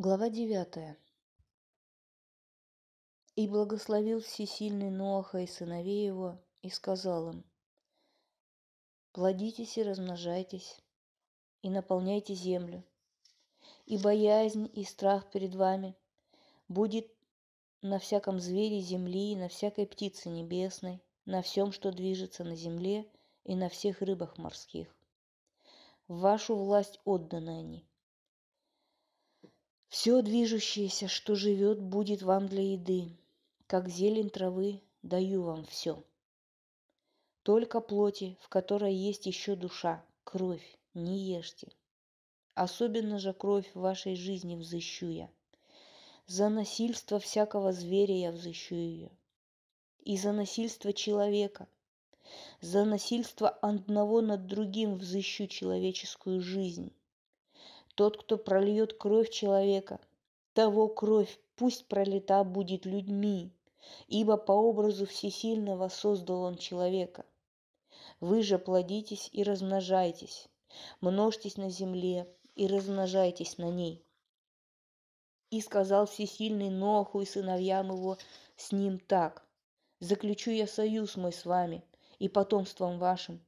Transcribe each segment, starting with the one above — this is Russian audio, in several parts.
Глава девятая. И благословил всесильный Ноаха и сыновей его, и сказал им, «Плодитесь и размножайтесь, и наполняйте землю, и боязнь и страх перед вами будет на всяком звере земли и на всякой птице небесной, на всем, что движется на земле, и на всех рыбах морских. В вашу власть отданы они. Все движущееся, что живет, будет вам для еды. Как зелень травы даю вам все. Только плоти, в которой есть еще душа, кровь, не ешьте. Особенно же кровь в вашей жизни взыщу я. За насильство всякого зверя я взыщу ее. И за насильство человека. За насильство одного над другим взыщу человеческую жизнь. Тот, кто прольет кровь человека, того кровь пусть пролита будет людьми, ибо по образу всесильного создал он человека. Вы же плодитесь и размножайтесь, множьтесь на земле и размножайтесь на ней. И сказал всесильный Ноху и сыновьям его с ним так. Заключу я союз мой с вами и потомством вашим,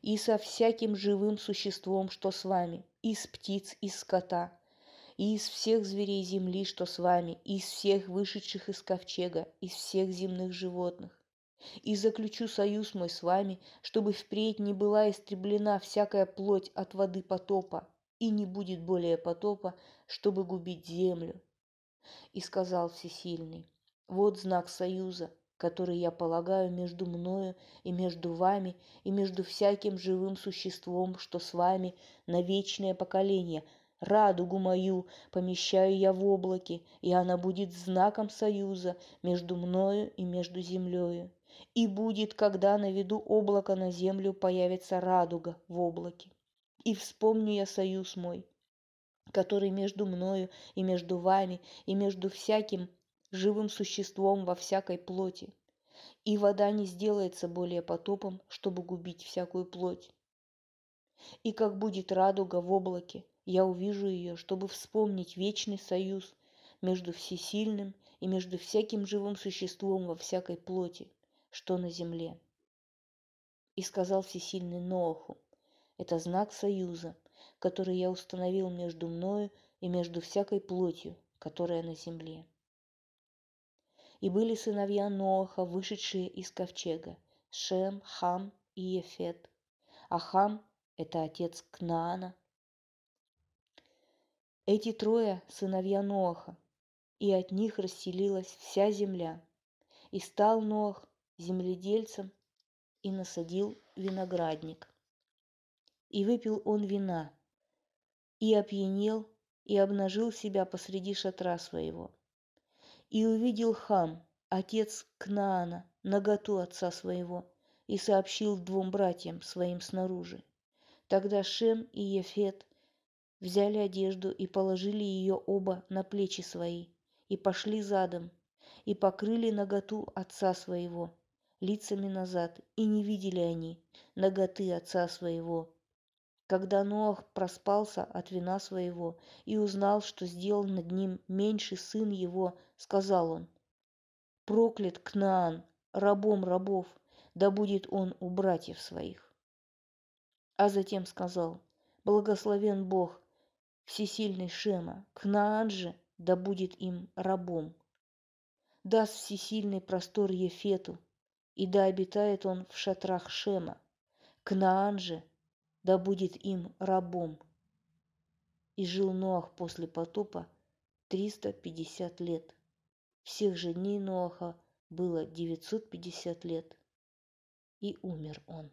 и со всяким живым существом, что с вами, из птиц, из скота, и из всех зверей земли, что с вами, из всех вышедших из ковчега, из всех земных животных. И заключу союз мой с вами, чтобы впредь не была истреблена всякая плоть от воды потопа, и не будет более потопа, чтобы губить землю. И сказал Всесильный, вот знак союза, который я полагаю между мною и между вами и между всяким живым существом, что с вами на вечное поколение. Радугу мою помещаю я в облаке, и она будет знаком союза между мною и между землею. И будет, когда наведу облако на землю, появится радуга в облаке. И вспомню я союз мой, который между мною и между вами и между всяким живым существом во всякой плоти. И вода не сделается более потопом, чтобы губить всякую плоть. И как будет радуга в облаке, я увижу ее, чтобы вспомнить вечный союз между всесильным и между всяким живым существом во всякой плоти, что на земле. И сказал всесильный Ноаху, это знак союза, который я установил между мною и между всякой плотью, которая на земле. И были сыновья Ноаха, вышедшие из ковчега, Шем, Хам и Ефет. А Хам – это отец Кнаана. Эти трое – сыновья Ноаха, и от них расселилась вся земля. И стал Ноах земледельцем и насадил виноградник. И выпил он вина, и опьянел, и обнажил себя посреди шатра своего – и увидел Хам, отец Кнаана, наготу отца своего, и сообщил двум братьям своим снаружи. Тогда Шем и Ефет взяли одежду и положили ее оба на плечи свои, и пошли задом, и покрыли наготу отца своего, лицами назад, и не видели они наготы отца своего, когда Ноах проспался от вина своего и узнал, что сделал над ним меньший сын его, сказал он, «Проклят Кнаан, рабом рабов, да будет он у братьев своих». А затем сказал, «Благословен Бог, всесильный Шема, Кнаан же да будет им рабом. Даст всесильный простор Ефету, и да обитает он в шатрах Шема. Кнаан же – да будет им рабом. И жил Ноах после потопа 350 лет. Всех же дней Ноаха было 950 лет, и умер он.